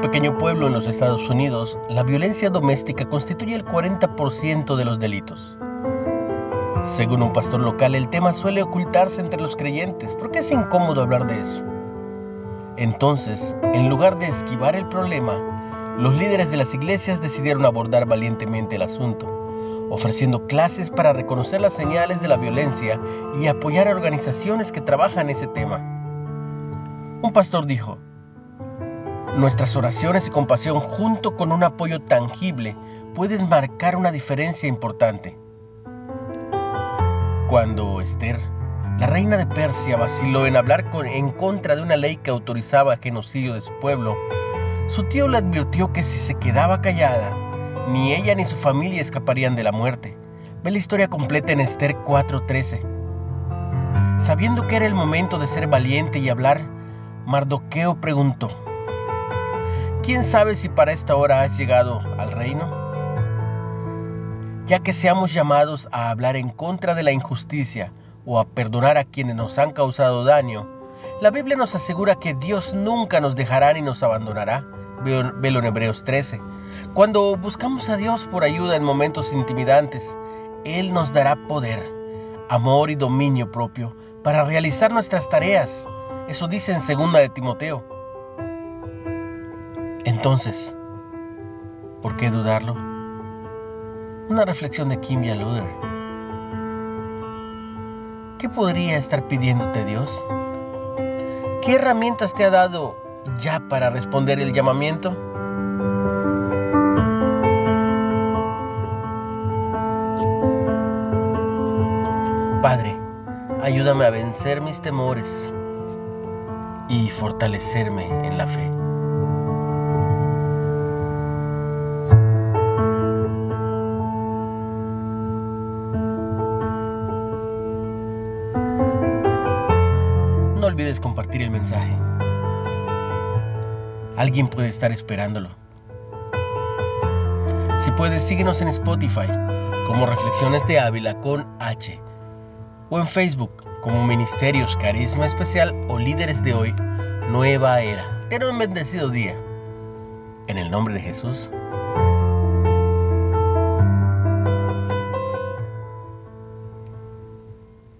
pequeño pueblo en los Estados Unidos, la violencia doméstica constituye el 40% de los delitos. Según un pastor local, el tema suele ocultarse entre los creyentes porque es incómodo hablar de eso. Entonces, en lugar de esquivar el problema, los líderes de las iglesias decidieron abordar valientemente el asunto, ofreciendo clases para reconocer las señales de la violencia y apoyar a organizaciones que trabajan ese tema. Un pastor dijo, Nuestras oraciones y compasión junto con un apoyo tangible pueden marcar una diferencia importante. Cuando Esther, la reina de Persia, vaciló en hablar en contra de una ley que autorizaba el genocidio de su pueblo, su tío le advirtió que si se quedaba callada, ni ella ni su familia escaparían de la muerte. Ve la historia completa en Esther 4:13. Sabiendo que era el momento de ser valiente y hablar, Mardoqueo preguntó, ¿quién sabe si para esta hora has llegado al reino? Ya que seamos llamados a hablar en contra de la injusticia o a perdonar a quienes nos han causado daño, la Biblia nos asegura que Dios nunca nos dejará ni nos abandonará. Velo en Hebreos 13. Cuando buscamos a Dios por ayuda en momentos intimidantes, Él nos dará poder, amor y dominio propio para realizar nuestras tareas. Eso dice en 2 de Timoteo. Entonces, ¿por qué dudarlo? Una reflexión de Kim Luder. ¿Qué podría estar pidiéndote Dios? ¿Qué herramientas te ha dado ya para responder el llamamiento? Padre, ayúdame a vencer mis temores y fortalecerme en la fe. Olvides compartir el mensaje. Alguien puede estar esperándolo. Si puedes, síguenos en Spotify como Reflexiones de Ávila con H o en Facebook como Ministerios Carisma Especial o Líderes de Hoy Nueva Era. Ten un bendecido día. En el nombre de Jesús.